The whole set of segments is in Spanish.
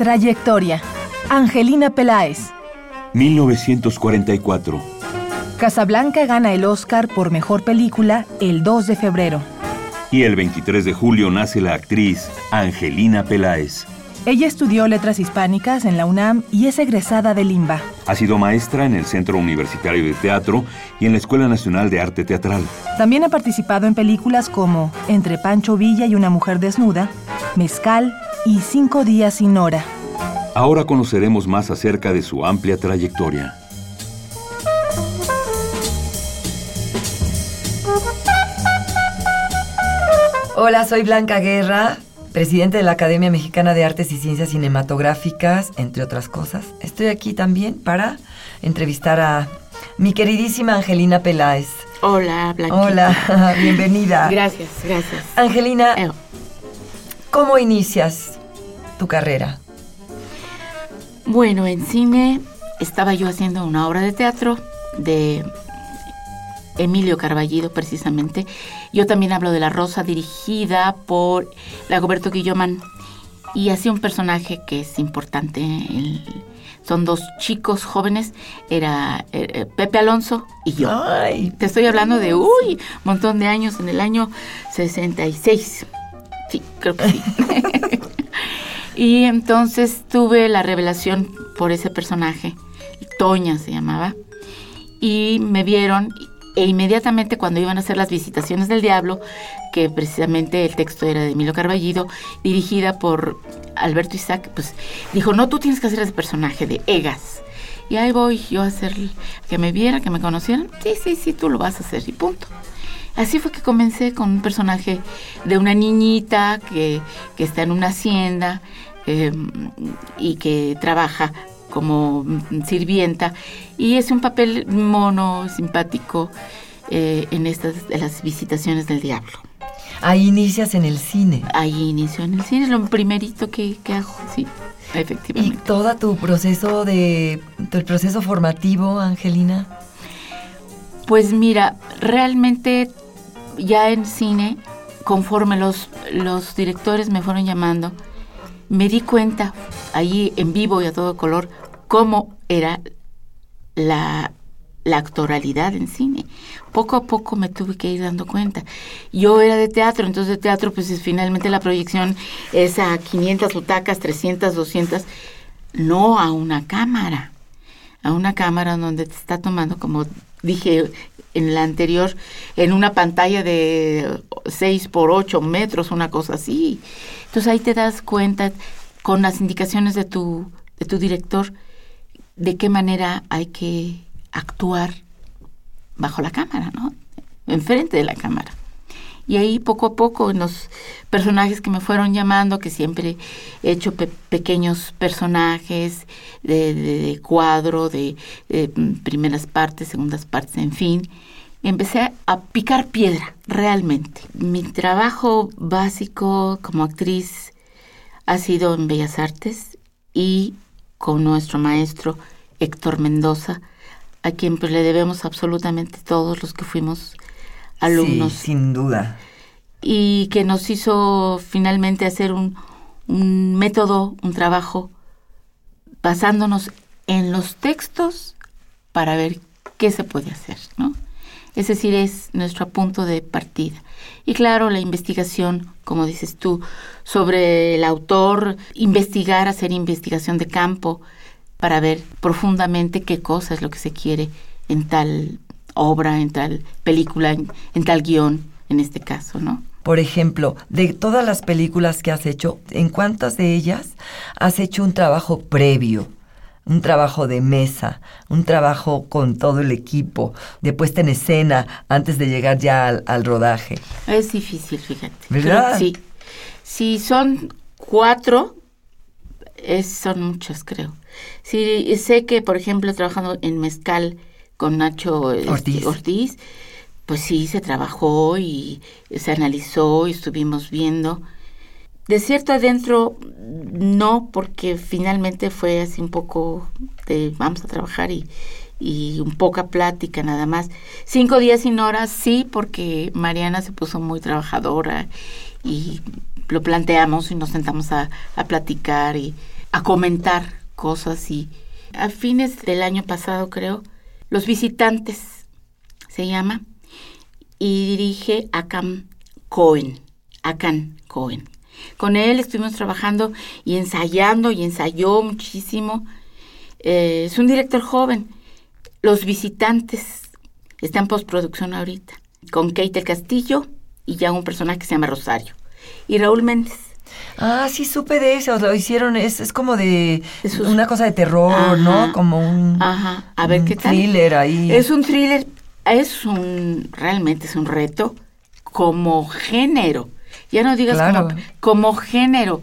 Trayectoria. Angelina Peláez. 1944. Casablanca gana el Oscar por Mejor Película el 2 de febrero. Y el 23 de julio nace la actriz Angelina Peláez. Ella estudió letras hispánicas en la UNAM y es egresada de Limba. Ha sido maestra en el Centro Universitario de Teatro y en la Escuela Nacional de Arte Teatral. También ha participado en películas como Entre Pancho Villa y una mujer desnuda, Mezcal y Cinco días sin hora. Ahora conoceremos más acerca de su amplia trayectoria. Hola, soy Blanca Guerra, presidente de la Academia Mexicana de Artes y Ciencias Cinematográficas, entre otras cosas. Estoy aquí también para entrevistar a mi queridísima Angelina Peláez. Hola, Blanca. Hola, bienvenida. Gracias, gracias. Angelina, Eh, ¿cómo inicias tu carrera? Bueno, en cine estaba yo haciendo una obra de teatro de Emilio Carballido, precisamente. Yo también hablo de La Rosa, dirigida por Lagoberto Guillomán. Y hacía un personaje que es importante. el- son dos chicos jóvenes. Era eh, eh, Pepe Alonso y yo. Ay, Te estoy hablando de, uy, montón de años, en el año 66. Sí, creo que sí. y entonces tuve la revelación por ese personaje, Toña se llamaba, y me vieron e inmediatamente cuando iban a hacer las visitaciones del diablo, que precisamente el texto era de Emilio Carballido, dirigida por Alberto Isaac, pues dijo, no, tú tienes que hacer ese personaje de Egas. Y ahí voy yo a hacer, que me viera, que me conocieran. Sí, sí, sí, tú lo vas a hacer y punto. Así fue que comencé con un personaje de una niñita que, que está en una hacienda eh, y que trabaja como sirvienta y es un papel mono, simpático eh, en estas las visitaciones del diablo. ahí inicias en el cine. Ahí inició en el cine, es lo primerito que, que hago, sí, Y efectivamente. todo tu proceso de tu proceso formativo, Angelina. Pues mira, realmente ya en cine, conforme los, los directores me fueron llamando, me di cuenta ahí en vivo y a todo color cómo era la, la actoralidad en cine. Poco a poco me tuve que ir dando cuenta. Yo era de teatro, entonces de teatro pues es finalmente la proyección es a 500 butacas, 300, 200, no a una cámara a una cámara donde te está tomando, como dije en la anterior, en una pantalla de 6 por 8 metros, una cosa así. Entonces ahí te das cuenta con las indicaciones de tu, de tu director de qué manera hay que actuar bajo la cámara, ¿no? Enfrente de la cámara. Y ahí poco a poco en los personajes que me fueron llamando, que siempre he hecho pe- pequeños personajes de, cuadro, de, primeras partes, segundas partes, en fin, empecé a picar piedra, realmente. Mi trabajo básico como actriz ha sido en Bellas Artes y con nuestro maestro Héctor Mendoza, a quien pues le debemos absolutamente todos los que fuimos alumnos Sí, sin duda. y que nos hizo finalmente hacer un, un método, un trabajo basándonos en los textos para ver qué se puede hacer, ¿no? Es decir, es nuestro punto de partida. Y claro, la investigación, como dices tú, sobre el autor, investigar, hacer investigación de campo para ver profundamente qué cosa es lo que se quiere en tal obra, en tal película, en, en tal guion, en este caso, ¿no? Por ejemplo, de todas las películas que has hecho, ¿en cuántas de ellas has hecho un trabajo previo? Un trabajo de mesa, un trabajo con todo el equipo, de puesta en escena, antes de llegar ya al, al rodaje. Es difícil, fíjate. ¿Verdad? Sí. Si son cuatro, es, son muchas, creo. Sí, sé que, por ejemplo, trabajando en Mezcal con Nacho este, Ortiz. Ortiz, pues sí, se trabajó y se analizó y estuvimos viendo. De cierto adentro, no, porque finalmente fue así un poco de vamos a trabajar y, y un poca plática nada más. Cinco días sin horas, sí, porque Mariana se puso muy trabajadora y lo planteamos y nos sentamos a, a platicar y a comentar cosas y a fines del año pasado creo, Los Visitantes se llama y dirige Akan Cohen, Akan Cohen. Con él estuvimos trabajando y ensayando y ensayó muchísimo. Eh, es un director joven. Los visitantes están en postproducción ahorita. Con Kate del Castillo y ya un personaje que se llama Rosario. Y Raúl Méndez. Ah, sí, supe de eso. Lo hicieron, es, es como de Esos- una cosa de terror, Ajá. ¿no? Como un, Ajá, a ver un qué tal. thriller ahí. Es un thriller, es un, realmente es un reto como género. Ya no digas Claro. como, como género.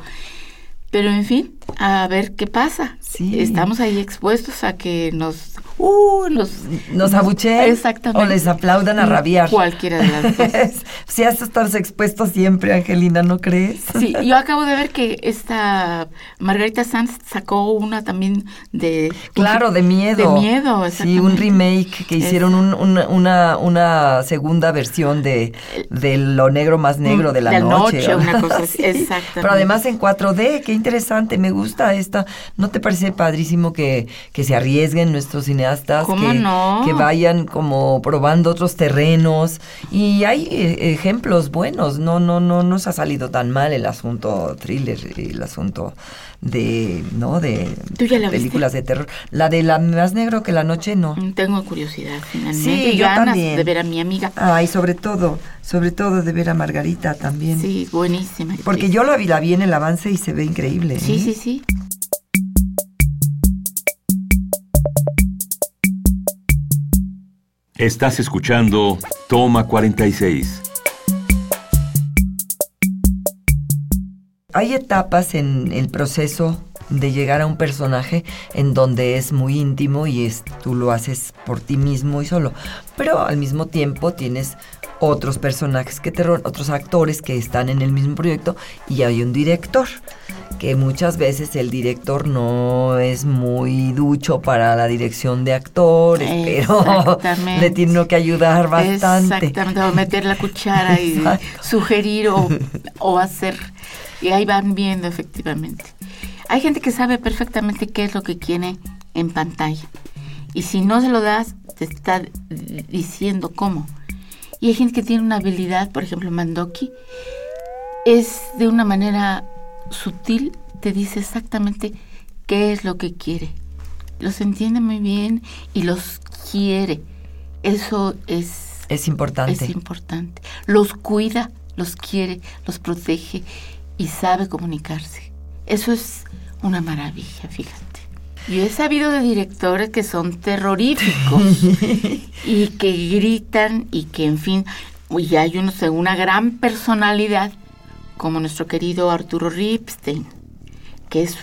Pero en fin, a ver qué pasa. Sí. Estamos ahí expuestos a que nos... Uh, nos, Nos abucheen Exactamente. o les aplaudan a rabiar. Cualquiera de las dos. si has estado expuesto siempre, Angelina, ¿no crees? Sí, yo acabo de ver que esta Margarita Sanz sacó una también de... Claro, de miedo. De miedo, Sí, un remake que hicieron un- una, una, una segunda versión de, de Lo Negro Más Negro de la, De la noche. noche, una cosa así, Sí. exactamente. Pero además en 4D, qué interesante, me gusta esta. ¿No te parece padrísimo que, que se arriesguen nuestros cineastas? ¿Cómo que, no? Que vayan como probando otros terrenos. Y hay eh, ejemplos buenos, no, no, no nos ha salido tan mal el asunto thriller, el asunto de, ¿no? De ¿Tú ya la viste? películas de terror. La de la más negro que la noche, no. Mm, Tengo curiosidad finalmente. Sí, y yo ganas también. de ver a mi amiga. Ay, sobre todo, sobre todo de ver a Margarita también. Sí, buenísima. Porque yo la vi, la vi en el avance y se ve increíble. Sí, ¿eh? sí, sí. Estás escuchando Toma 46. Hay etapas en el proceso de llegar a un personaje en donde es muy íntimo y es, tú lo haces por ti mismo y solo. Pero al mismo tiempo tienes otros personajes que te ro- otros actores que están en el mismo proyecto y hay un director que muchas veces el director no es muy ducho para la dirección de actores, pero Exactamente. le tiene que ayudar bastante. Exactamente, o meter la cuchara y sugerir o, o hacer. Y ahí van viendo efectivamente. Hay gente que sabe perfectamente qué es lo que quiere en pantalla. Y si no se lo das, te está diciendo cómo. Y hay gente que tiene una habilidad, por ejemplo, Mandoki, es de una manera sutil, te dice exactamente qué es lo que quiere. Los entiende muy bien y los quiere. Eso es, Es importante. es importante. Los cuida, los quiere, los protege y sabe comunicarse. Eso es una maravilla, fíjate. Yo he sabido de directores que son terroríficos y que gritan y que, en fin, y hay unos de una gran personalidad, como nuestro querido Arturo Ripstein, que es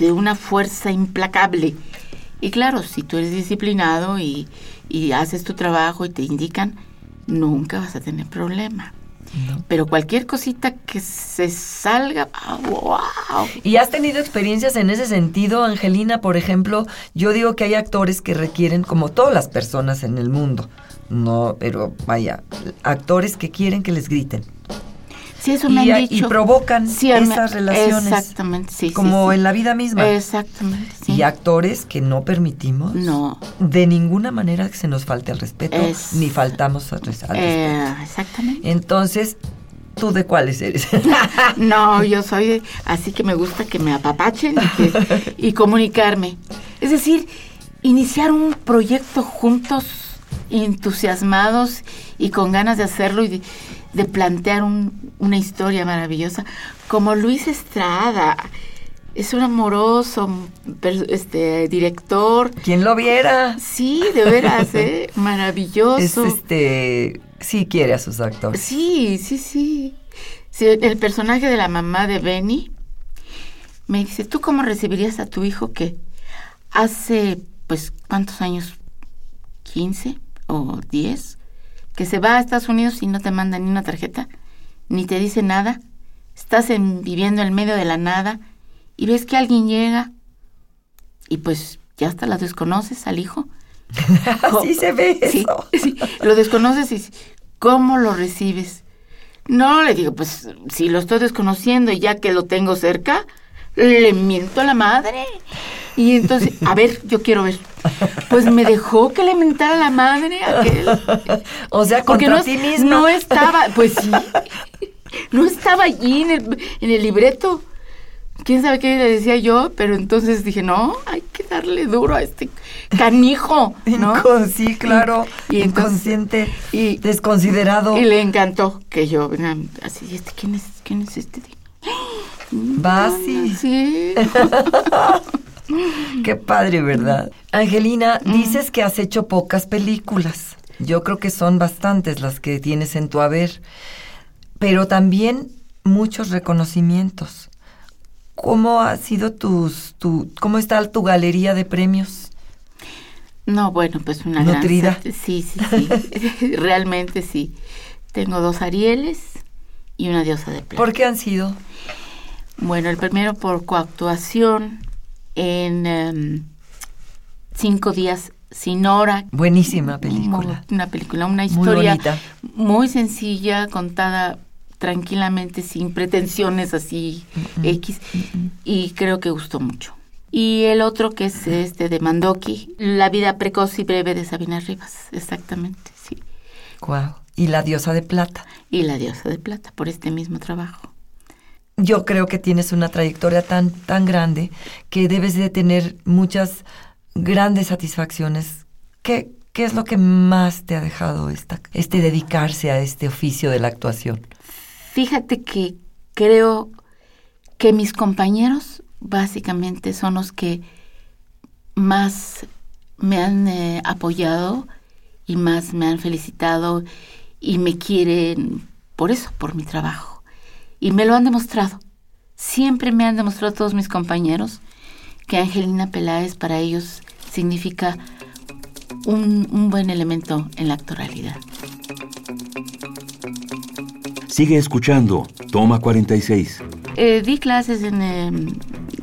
de una fuerza implacable. Y claro, si tú eres disciplinado y, y haces tu trabajo y te indican, nunca vas a tener problema. Pero cualquier cosita que se salga, ah, wow. ¿Y has tenido experiencias en ese sentido, Angelina? Por ejemplo, yo digo que hay actores que requieren, como todas las personas en el mundo, no, pero vaya, actores que quieren que les griten. Sí, eso y, me han a- dicho. y provocan Sí, esas relaciones. Exactamente, sí. como sí. en la vida misma. Exactamente, sí. Y actores que no permitimos No. de ninguna manera que se nos falte el respeto, Es- ni faltamos al, al Eh, respeto. exactamente. Entonces, ¿tú de cuáles eres? No, yo soy de- así que me gusta que me apapachen y, que- y comunicarme. Es decir, iniciar un proyecto juntos entusiasmados y con ganas de hacerlo y de, plantear un- una historia maravillosa, como Luis Estrada. Es un amoroso este, director. ¿Quién lo viera? Sí, de veras, ¿eh? Maravilloso. Es este. Sí quiere a sus actores. Sí, sí, sí. Sí, El personaje de la mamá de Benny me dice, ¿tú cómo recibirías a tu hijo que hace, pues, ¿cuántos años? ¿15 o 10? Que se va a Estados Unidos y no te manda ni una tarjeta, ni te dice nada. Estás en- viviendo en medio de la nada y ves que alguien llega y pues ya hasta la desconoces al hijo. Así se ve Sí, eso. sí, lo desconoces y ¿cómo lo recibes? No, le digo, pues si lo estoy desconociendo y ya que lo tengo cerca, le miento a la madre. Y entonces, a ver, yo quiero ver. Pues me dejó que le mentara la madre a aquel. O sea, Porque no, ti mismo. no estaba, pues sí, no estaba allí en el, en el libreto. Quién sabe qué le decía yo, pero entonces dije, no, hay que darle duro a este canijo, ¿no? Sí, claro. Y inconsciente. y- desconsiderado. Y le encantó que yo, así, este, ¿quién es, quién es este? Basi. Sí. Qué padre, ¿verdad? Angelina, dices que has hecho pocas películas. Yo creo que son bastantes las que tienes en tu haber, pero también muchos reconocimientos. ¿Cómo ha sido tus, tu, cómo está tu galería de premios? No, bueno, pues una Nutrida. gran... Sí, sí, sí. Realmente sí. Tengo dos Arieles y una diosa de plata. ¿Por qué han sido? Bueno, el primero por coactuación en em, Cinco días sin hora. Buenísima película. Una película, una Muy historia bonita. muy sencilla, contada tranquilamente, sin pretensiones así X, y creo que gustó mucho. Y el otro que es este de Mandoki, La vida precoz y breve de Sabina Rivas, exactamente, sí. Guau. Y la diosa de plata. Y La diosa de plata, por este mismo trabajo. Yo creo que tienes una trayectoria tan, tan grande que debes de tener muchas grandes satisfacciones. ¿Qué, qué es lo que más te ha dejado esta, este dedicarse a este oficio de la actuación? Fíjate que creo que mis compañeros básicamente son los que más me han eh, apoyado y más me han felicitado y me quieren por eso, por mi trabajo. Y me lo han demostrado. Siempre me han demostrado todos mis compañeros que Angelina Peláez para ellos significa un, un buen elemento en la actoralidad. Sigue escuchando. Toma 46. Eh, di clases en, eh,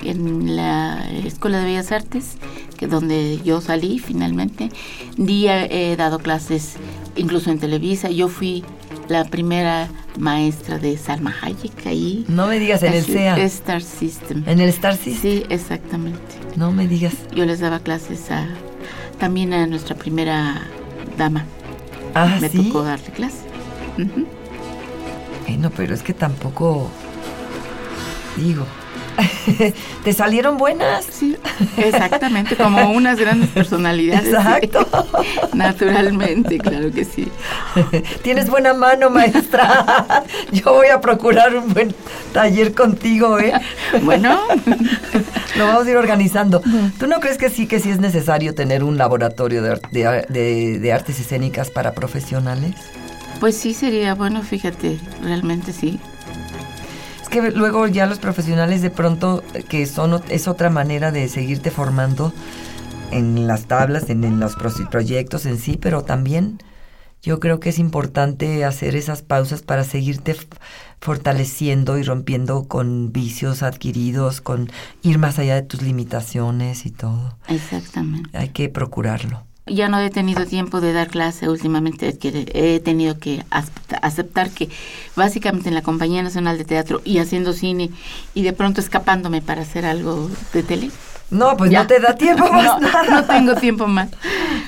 en la Escuela de Bellas Artes, que donde yo salí finalmente. Di, eh, he dado clases incluso en Televisa. Yo fui la primera maestra de Salma Hayek ahí. No me digas en el SEA. Star System. En el Star System. Sí, exactamente. No me digas. Yo les daba clases a, también a nuestra primera dama. Ah, Me sí. tocó darle clase. Ujú. Bueno, pero es que tampoco. Digo. ¿Te salieron buenas? Sí, exactamente, como unas grandes personalidades. Exacto. Naturalmente, claro que sí. Tienes buena mano, maestra. Yo voy a procurar un buen taller contigo, ¿eh? Bueno, Lo vamos a ir organizando. ¿Tú no crees que sí, que sí es necesario tener un laboratorio de, ar- de ar- de- de artes escénicas para profesionales? pues sí sería bueno, fíjate, realmente sí. Es que luego ya los profesionales de pronto, eh, que son ot- es otra manera de seguirte formando en las tablas, en, en los pro- proyectos en sí, pero también yo creo que es importante hacer esas pausas para seguirte fortaleciendo y rompiendo con vicios adquiridos, con ir más allá de tus limitaciones y todo. Exactamente. Hay que procurarlo. Ya no he tenido tiempo de dar clase últimamente, he tenido que aceptar que básicamente en la Compañía Nacional de Teatro y haciendo cine y de pronto escapándome para hacer algo de tele, No, pues Ya. no te da tiempo más No, nada. no tengo tiempo más.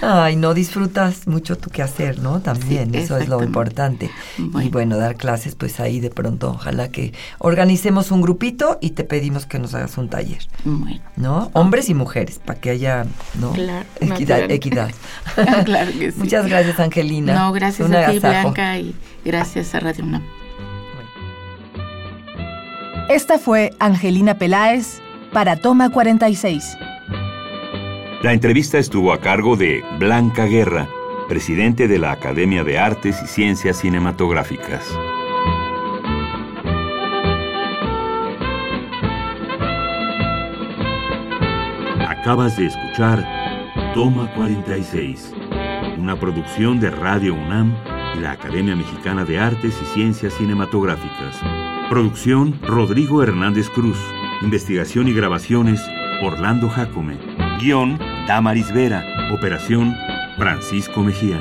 Ay, no disfrutas mucho tu quehacer, ¿no? También, Sí, eso es lo importante. Y Bueno. dar clases, pues ahí de pronto, ojalá que organicemos un grupito y te pedimos que nos hagas un taller, Bueno, ¿no? Hombres y mujeres, para que haya, ¿no? Claro, Equidad. equidad. Claro que sí. Muchas gracias, Angelina. no, gracias a ti, agasajo. Blanca, y gracias a Radio UNAM. Esta fue Angelina Peláez para Toma 46. La entrevista estuvo a cargo de Blanca Guerra, presidente de la Academia de Artes y Ciencias Cinematográficas. Acabas de escuchar Toma 46, una producción de Radio UNAM y la Academia Mexicana de Artes y Ciencias Cinematográficas. Producción Rodrigo Hernández Cruz. Investigación y grabaciones Orlando Jacome. Guión Damaris Vera. Operación Francisco Mejía.